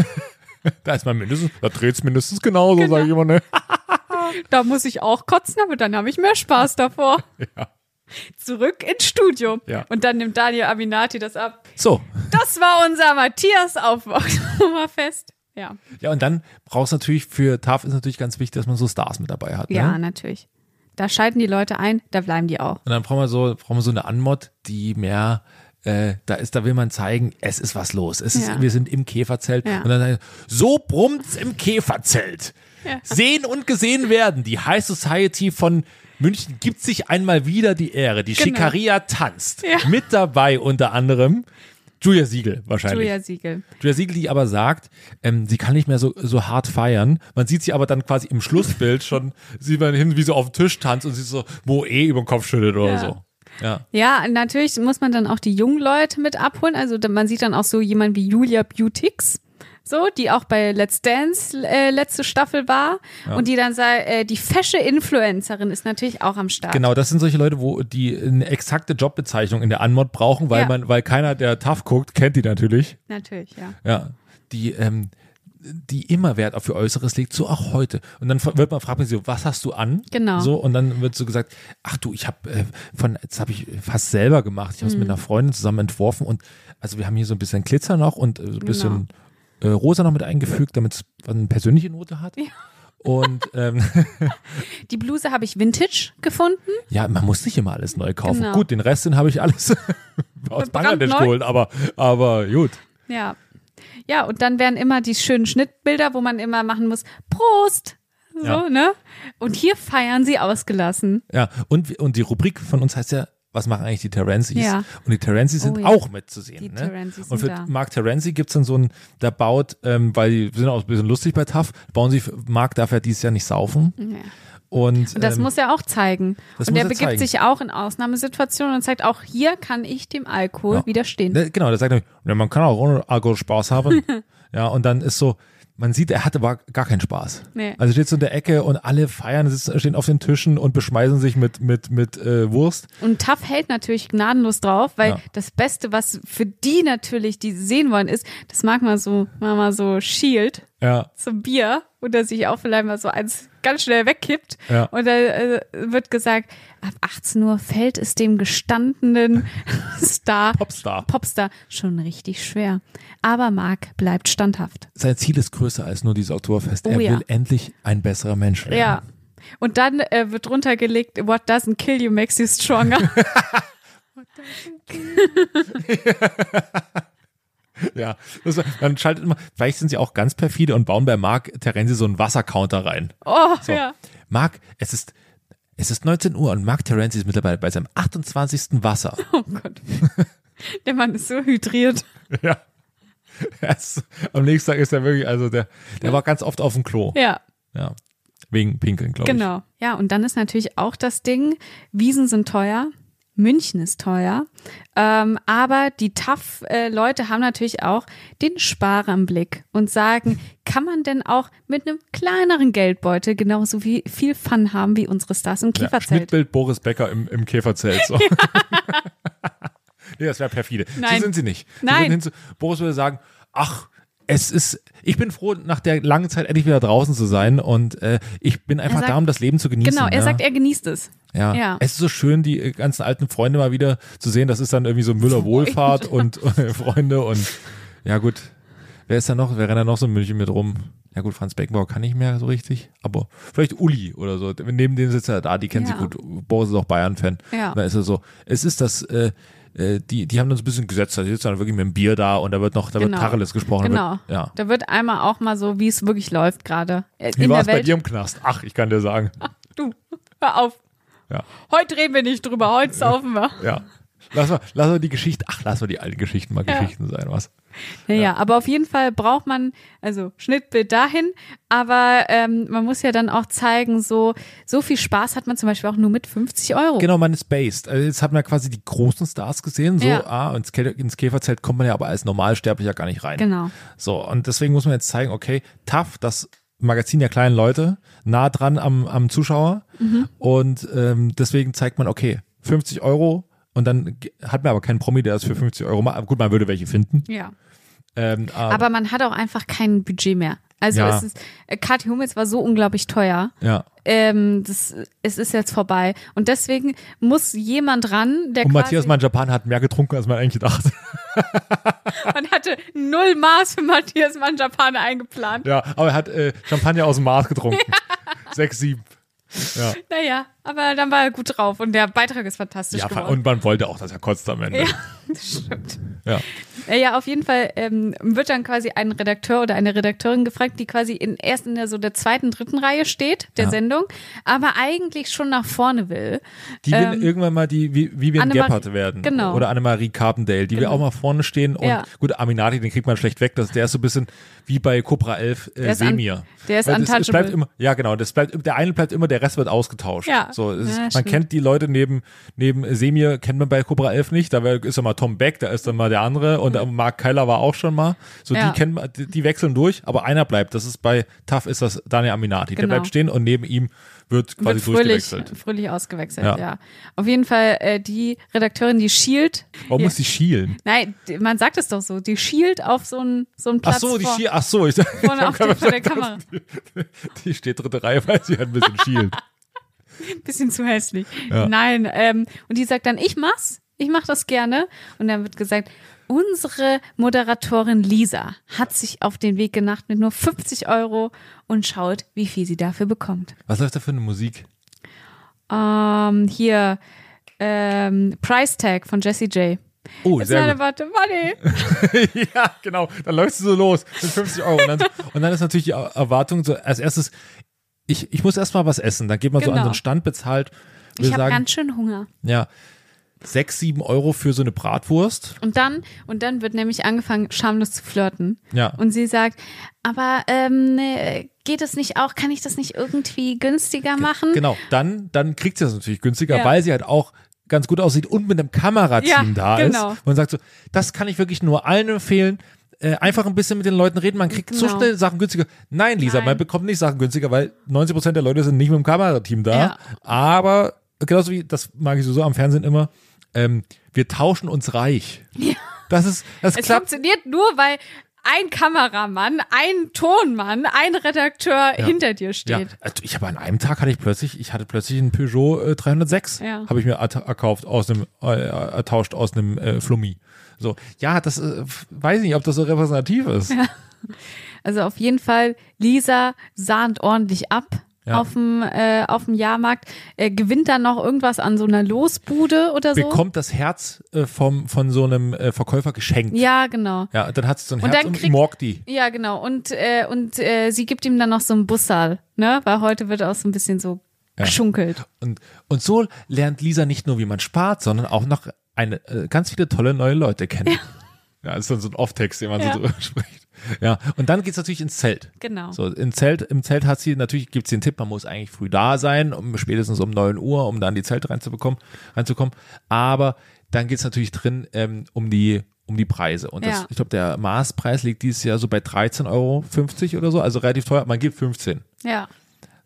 Da ist man mindestens, da dreht's mindestens genauso, Genau. sage ich immer, ne? Da muss ich auch kotzen, aber dann habe ich mehr Spaß davor. Ja. Zurück ins Studio. Ja. Und dann nimmt Daniel Aminati das ab. So. Das war unser Matthias auf Oktoberfest. Ja. Ja, und dann brauchst du natürlich, für TAF ist natürlich ganz wichtig, dass man so Stars mit dabei hat. Ja, Ne? natürlich. Da schalten die Leute ein, da bleiben die auch. Und dann brauchen wir so, brauchen wir so eine Anmod, die mehr, äh, da ist, da will man zeigen, es ist was los. Es ist, Ja. wir sind im Käferzelt. Ja. Und dann sagen, so brummt's im Käferzelt. Ja. Sehen und gesehen werden. Die High Society von München gibt sich einmal wieder die Ehre. Die Genau. Schikaria tanzt. Mit dabei unter anderem Julia Siegel wahrscheinlich. Julia Siegel. Julia Siegel, die aber sagt, ähm, sie kann nicht mehr so, so hart feiern. Man sieht sie aber dann quasi im Schlussbild schon, sieht man hin, wie sie auf dem Tisch tanzt und sie so, wo eh über den Kopf schüttelt oder Ja. so. Ja. Ja, natürlich muss man dann auch die jungen Leute mit abholen. Also man sieht dann auch so jemand wie Julia Beautix. So, die auch bei Let's Dance äh, letzte Staffel war und die dann sagt, äh, die fesche Influencerin ist natürlich auch am Start. Genau, das sind solche Leute, wo die eine exakte Jobbezeichnung in der Anmod brauchen, weil Ja. man, weil keiner, der tough guckt, kennt die natürlich. Natürlich, ja. Ja. Die, ähm, die immer Wert auf ihr Äußeres legt, so auch heute. Und dann wird man fragt man sie so, was hast du an? Genau. So und dann wird so gesagt, ach du, ich habe äh, von, das habe ich fast selber gemacht. Ich habe es Mhm. mit einer Freundin zusammen entworfen und also wir haben hier so ein bisschen Glitzer noch und äh, so ein Genau. bisschen äh, rosa noch mit eingefügt, damit es eine persönliche Note hat. Und ähm, Die Bluse habe ich Vintage gefunden. ja, man muss nicht immer alles neu kaufen. Genau. Gut, den Rest, den habe ich alles aus Bangladesch geholt, aber, aber gut. Ja. Ja, und dann werden immer die schönen Schnittbilder, wo man immer machen muss, Prost! So, Ja. ne? Und hier feiern sie ausgelassen. Ja, und, und die Rubrik von uns heißt ja, was machen eigentlich die Terenzis? Ja. Und die Terenzis sind Oh ja. auch mitzusehen. Ne? Und für da. Mark Terenzi gibt's dann so ein, der baut, ähm, weil die sind auch ein bisschen lustig bei TAF, bauen sie, Mark darf ja dieses Jahr nicht saufen. Ja. Und, Und das ähm, muss er auch zeigen. Und er begibt zeigen. sich auch in Ausnahmesituationen und zeigt, auch hier kann ich dem Alkohol Ja. widerstehen. Ne, genau, der sagt nämlich, man kann auch ohne Alkohol Spaß haben. ja, und dann ist so, man sieht, er hatte aber gar keinen Spaß. Nee. Also steht so in der Ecke und alle feiern, sitzen, stehen auf den Tischen und beschmeißen sich mit, mit, mit äh, Wurst. Und Taff hält natürlich gnadenlos drauf, weil Ja. das Beste, was für die natürlich, die sehen wollen, ist, das mag mal so, mal, so Shield Ja, zum Bier und er sich auch vielleicht mal so eins ganz schnell wegkippt. Ja. Und da äh, wird gesagt, ab 18 Uhr fällt es dem gestandenen Star, Popstar. Popstar schon richtig schwer. Aber Marc bleibt standhaft. Sein Ziel ist größer als nur dieses Oktoberfest. Oh er ja. will endlich ein besserer Mensch werden. Ja. Und dann äh, wird drunter gelegt, what doesn't kill you makes you stronger. Ja, das, dann schaltet immer, vielleicht sind sie auch ganz perfide und bauen bei Marc Terenzi so einen Wassercounter rein. Oh, So. ja. Marc, es ist, es ist 19 Uhr und Marc Terenzi ist mittlerweile bei seinem 28. Wasser. Oh Gott. Der Mann ist so hydriert. ja. Ist- am nächsten Tag ist er wirklich, also der, der war ganz oft auf dem Klo. Ja, Ja. Wegen Pinkeln, glaube ich. genau. Ja, und dann ist natürlich auch das Ding, Wiesen sind teuer. München ist teuer, ähm, aber die TAF-Leute haben natürlich auch den Sparer im Blick und sagen, kann man denn auch mit einem kleineren Geldbeutel genauso wie viel Fun haben wie unsere Stars im Ja, Käferzelt? Schnittbild Boris Becker im, im Käferzelt. So. nee, das wäre perfide. Nein. So sind sie nicht. Sie Nein. Boris würde sagen, ach, es ist, ich bin froh, nach der langen Zeit endlich wieder draußen zu sein und äh, ich bin einfach sagt- da, um das Leben zu genießen. genau, er ja. sagt, er genießt es. Ja. Ja. Es ist so schön, die äh, ganzen alten Freunde mal wieder zu sehen. Das ist dann irgendwie so Müller Wohlfahrt und äh, Freunde und ja gut. Wer ist da noch? Wer rennt da noch so in München mit rum? Ja gut, Franz Beckenbauer kann nicht mehr so richtig, aber vielleicht Uli oder so. Neben denen sitzt er da, die kennen Ja. sie gut. Boris ist auch Bayern-Fan. Ja. Da ist er so. Es ist das, äh, äh, die, die haben so ein bisschen gesetzt. Da sitzt dann wirklich mit dem Bier da und da wird noch, da Genau. wird Tacheles gesprochen. Genau. Wird, ja. Da wird einmal auch mal so, wie es wirklich läuft gerade. Wie war es bei dir im Knast? Ach, ich kann dir sagen. Du, hör auf. Ja. Heute reden wir nicht drüber, heute saufen wir. Ja. Lass mal, lass mal die Geschichte, ach, lass mal die alten Geschichten mal Ja. Geschichten sein, was? Naja, aber auf jeden Fall braucht man, also Schnittbild dahin, aber ähm, man muss ja dann auch zeigen, so, so viel Spaß hat man zum Beispiel auch nur mit 50 Euro. Genau, man ist based. Also jetzt hat man ja quasi die großen Stars gesehen, so, Ja. ah, ins, ins Käferzelt kommt man ja aber als Normalsterblicher gar nicht rein. Genau. So, und deswegen muss man jetzt zeigen, okay, tough, das Magazin der kleinen Leute, nah dran am, am Zuschauer. Mhm. Und ähm, deswegen zeigt man, okay, 50 Euro und dann hat man aber keinen Promi, der das für 50 Euro macht. Gut, man würde welche finden. Ja. Ähm, Aber man hat auch einfach kein Budget mehr. Also Ja. es ist, äh, Kathi Hummels war so unglaublich teuer. ja. Ähm, das, es ist jetzt vorbei. Und deswegen muss jemand ran, der Und Matthias Manjapan hat mehr getrunken, als man eigentlich dachte. man hatte null Maß für Matthias Manjapane eingeplant. Ja, aber er hat äh, Champagner aus dem Maß getrunken. Sechs, sieben. Ja. Naja, aber dann war er gut drauf und der Beitrag ist fantastisch ja, geworden. und man wollte auch, dass er kotzt am Ende. Ja, das stimmt. Ja. Ja, ja, auf jeden Fall ähm, wird dann quasi ein Redakteur oder eine Redakteurin gefragt, die quasi in erst in der so der zweiten, dritten Reihe steht, der Ja. Sendung, aber eigentlich schon nach vorne will. Die will Ähm, irgendwann mal die wie Vivian Gebhardt werden. genau. Oder Annemarie Carpendale. Die will Genau. auch mal vorne stehen. Und Ja. gut, Aminati, den kriegt man schlecht weg. Das, der ist so ein bisschen wie bei Cobra 11 äh, Der ist Semir. der ist Weil das, untouchable. bleibt immer, Ja, genau. Das bleibt, der eine bleibt immer, der Rest wird ausgetauscht. Ja. So, ist, Ja, man stimmt. kennt die Leute neben, neben Semir, kennt man bei Cobra 11 nicht. Da ist dann mal Tom Beck, da ist dann mal der andere. Und äh, Mark Keiler war auch schon mal. So, Ja. die kennt man, die, die wechseln durch. Aber einer bleibt. Das ist bei TAF ist das Daniel Aminati. Der Genau. bleibt stehen und neben ihm wird quasi wird fröhlich, durchgewechselt. fröhlich ausgewechselt, Ja. ja. Auf jeden Fall äh, die Redakteurin, die schielt. Warum Ja. muss die schielen? Nein, die- man sagt es doch so, die schielt auf so einen so einen Ach Platz so, die vor, Schiel, ach so, ich, vorne auf der, vor der Kamera. Die steht dritte Reihe, weil sie ein bisschen schielt. Bisschen zu hässlich. Ja. Nein, ähm, und die sagt dann, ich mach's, ich mach das gerne. Und dann wird gesagt, unsere Moderatorin Lisa hat sich auf den Weg gemacht mit nur 50 Euro und schaut, wie viel sie dafür bekommt. Was läuft da für eine Musik? Ähm, hier, ähm, Price Tag von Jessie J. Oh, It's sehr not gut. about the money. ja, genau. Dann läufst du so los mit 50 Euro. Und dann, und dann ist natürlich die Erwartung so, als erstes, ich, ich muss erstmal was essen. Dann geht man so an Genau. so einen Stand, bezahlt, Ich habe ganz schön Hunger. ja, sechs, sieben Euro für so eine Bratwurst. Und dann, und dann wird nämlich angefangen, schamlos zu flirten. Ja. Und sie sagt, aber ähm, ne, geht es nicht auch, kann ich das nicht irgendwie günstiger machen? Genau. Dann, dann kriegt sie das natürlich günstiger, Ja. weil sie halt auch ganz gut aussieht und mit einem Kamerateam Ja, da genau. ist. Und sagt so, das kann ich wirklich nur allen empfehlen. Äh, einfach ein bisschen mit den Leuten reden. Man kriegt so Genau. schnell Sachen günstiger. Nein, Lisa, Nein. man bekommt nicht Sachen günstiger, weil 90% der Leute sind nicht mit dem Kamerateam da. Ja. Aber genauso wie, das mag ich so am Fernsehen immer, ähm, wir tauschen uns reich. Das ist, das Es klappt. funktioniert nur, weil ein Kameramann, ein Tonmann, ein Redakteur hinter dir Ja, steht. also ich habe an einem Tag hatte ich plötzlich, ich hatte plötzlich einen Peugeot äh, 306, Ja. habe ich mir erkauft aus einem, äh, ertauscht aus einem äh, Flummi. So, ja, das äh, weiß ich nicht, ob das so repräsentativ ist. Also auf jeden Fall, Lisa sahnt ordentlich ab. Ja. Auf dem äh, auf dem Jahrmarkt äh, gewinnt dann noch irgendwas an so einer Losbude oder so. Bekommt das Herz äh, vom, von so einem äh, Verkäufer geschenkt. ja, genau. Ja, dann hat sie so ein Und Herz dann und kriegt- morgt die. Ja, genau. Und, äh, und äh, sie gibt ihm dann noch so einen Bussal, ne? Weil heute wird auch so ein bisschen so geschunkelt. Und, und so lernt Lisa nicht nur, wie man spart, sondern auch noch eine, äh, ganz viele tolle neue Leute kennen. Ja, das ist dann so ein Off-Text, den man Ja. so drüber spricht. Ja, und dann geht's natürlich ins Zelt. Genau. So, im Zelt, im Zelt hat sie, natürlich gibt's den Tipp, man muss eigentlich früh da sein, um spätestens um 9 Uhr, um dann die Zelte reinzubekommen, reinzukommen. Aber dann geht's natürlich drin ähm, um die um die Preise. Und das, Ja. ich glaube, der Maßpreis liegt dieses Jahr so bei 13,50 Euro oder so, also relativ teuer. Man gibt 15. Ja.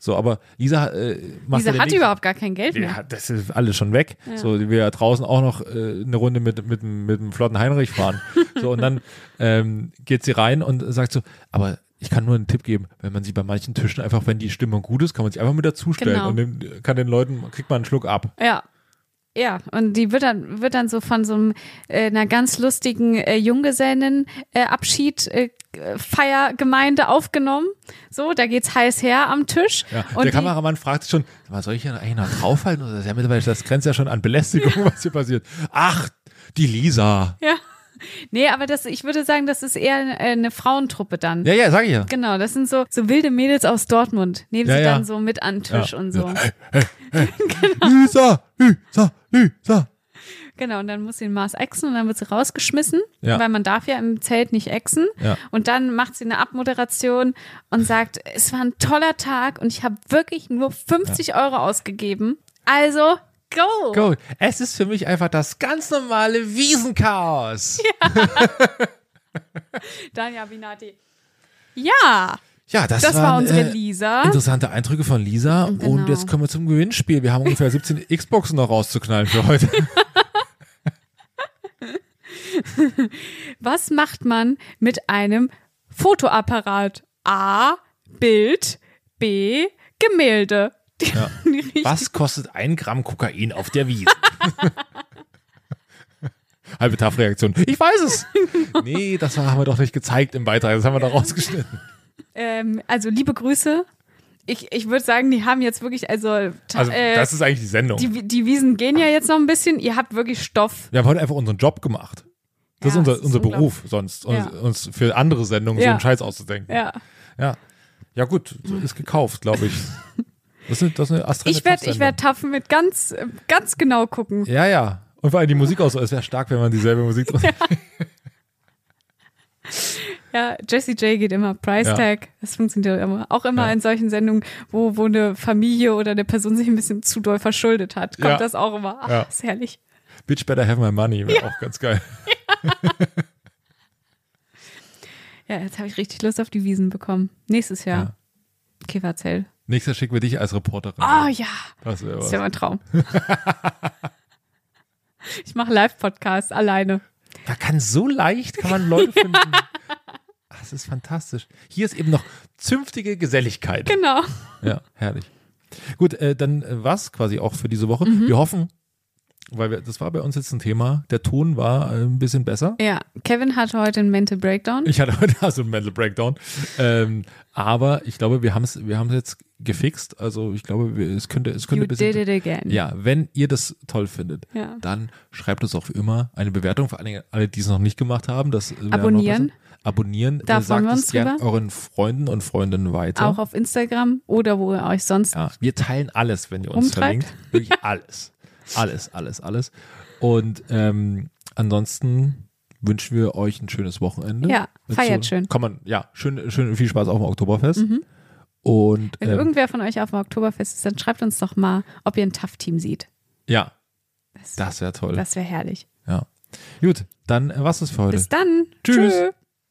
So, aber Lisa äh, macht Lisa ja den hat Weg- überhaupt gar kein Geld Ja, mehr. das ist alles schon weg. So, wir draußen auch noch äh, eine Runde mit, mit, dem- mit dem flotten Heinrich fahren. so, und dann ähm, geht sie rein und sagt so, aber ich kann nur einen Tipp geben, wenn man sie bei manchen Tischen einfach, wenn die Stimmung gut ist, kann man sich einfach mit dazustellen Genau. und dem, kann den Leuten, kriegt man einen Schluck ab. Ja. Ja, und die wird dann, wird dann so von so einem, äh, einer ganz lustigen äh, Junggesellen äh, äh, Feiergemeinde aufgenommen. So, da geht's heiß her am Tisch. Ja, und der Kameramann fragt sich schon, mal, soll ich hier eigentlich noch draufhalten? Oder ist ja mittlerweile, das grenzt ja schon an Belästigung, was hier passiert. Ach, die Lisa. Ja. Nee, aber das, ich würde sagen, das ist eher äh, eine Frauentruppe dann. Ja, ja, sag ich ja. Genau, das sind so, so wilde Mädels aus Dortmund. Nehmen Ja, sie ja. dann so mit an den Tisch Ja. und so. Lisa, Lisa, Lisa. Genau, und dann muss sie den Mars exen und dann wird sie rausgeschmissen, Ja. weil man darf ja im Zelt nicht exen. Ja. Und dann macht sie eine Abmoderation und sagt, es war ein toller Tag und ich habe wirklich nur 50 Euro ausgegeben. Also, go! Go. Es ist für mich einfach das ganz normale Wiesenchaos. Danja Binati. Ja, Ja, das, das war waren, unsere äh, Lisa. Interessante Eindrücke von Lisa. Und Genau. jetzt kommen wir zum Gewinnspiel. Wir haben ungefähr 17 Xboxen noch rauszuknallen für heute. Was macht man mit einem Fotoapparat? A. Bild. B. Gemälde. Ja. Die Was kostet ein Gramm Kokain auf der Wiese? Halbe Tafreaktion. Ich weiß es. Nee, das haben wir doch nicht gezeigt im Beitrag. Das haben wir doch rausgeschnitten. Ähm, also liebe Grüße. Ich, ich würde sagen, die haben jetzt wirklich, also, Also, äh, das ist eigentlich die Sendung. die, die Wiesen gehen ja jetzt noch ein bisschen. Ihr habt wirklich Stoff. Wir haben heute einfach unseren Job gemacht. Das Ja, ist unser, das ist unser Beruf sonst, uns, Ja. uns für andere Sendungen so Ja. einen Scheiß auszudenken. Ja. Ja, ja gut, so ist gekauft, glaube ich. Das ist eine, das ist eine astreine Ich werde ich werd Taffen mit ganz, ganz genau gucken. Ja, ja. Und vor allem die Musik aus. Es wäre stark, wenn man dieselbe Musik drin Ja, Jessie J geht immer. Price Ja. Tag. Das funktioniert immer. Auch immer Ja. in solchen Sendungen, wo, wo eine Familie oder eine Person sich ein bisschen zu doll verschuldet hat. Kommt Ja. das auch immer. Ach, Ja. ist herrlich. Bitch better have my money. Wäre auch ganz geil. Ja, jetzt habe ich richtig Lust auf die Wiesen bekommen. Nächstes Jahr. Ja. Kifferzell. Nächstes schicken wir dich als Reporterin. Oh ja, Das wäre das was. ist ja mein Traum. ich mache Live-Podcast alleine. Man kann so leicht, kann man Leute finden. Das ist fantastisch. Hier ist eben noch zünftige Geselligkeit. Genau. Ja, herrlich. Gut, äh, dann äh, was quasi auch für diese Woche. Wir hoffen, weil wir, das war bei uns jetzt ein Thema, der Ton war äh, ein bisschen besser. Ja, Kevin hatte heute einen Mental Breakdown. Ich hatte heute also einen Mental Breakdown. Ähm, aber ich glaube, wir haben es wir haben's jetzt gefixt. Also ich glaube, es könnte, es könnte You ein bisschen. did it again. Ja, wenn ihr das toll findet, Ja. dann schreibt uns auch immer eine Bewertung, vor allem alle, die es noch nicht gemacht haben. Das noch Abonnieren. Abonnieren. Da äh, freuen sagt wir es uns gern drüber. euren Freunden und Freundinnen weiter. Auch auf Instagram oder wo ihr euch sonst. Ja, wir teilen alles, wenn ihr uns Rumtreibt. verlinkt. Wirklich alles. Alles, alles, alles. Und ähm, ansonsten wünschen wir euch ein schönes Wochenende. Ja, feiert schön. Kann man, ja, schön, schön viel Spaß auf dem Oktoberfest. Und Wenn ähm, irgendwer von euch auf dem Oktoberfest ist, dann schreibt uns doch mal, ob ihr ein Tough-Team seht. ja, Das, das wäre toll. das wäre herrlich. ja. Gut, dann was ist für heute? Bis dann. Tschüss. Tschö.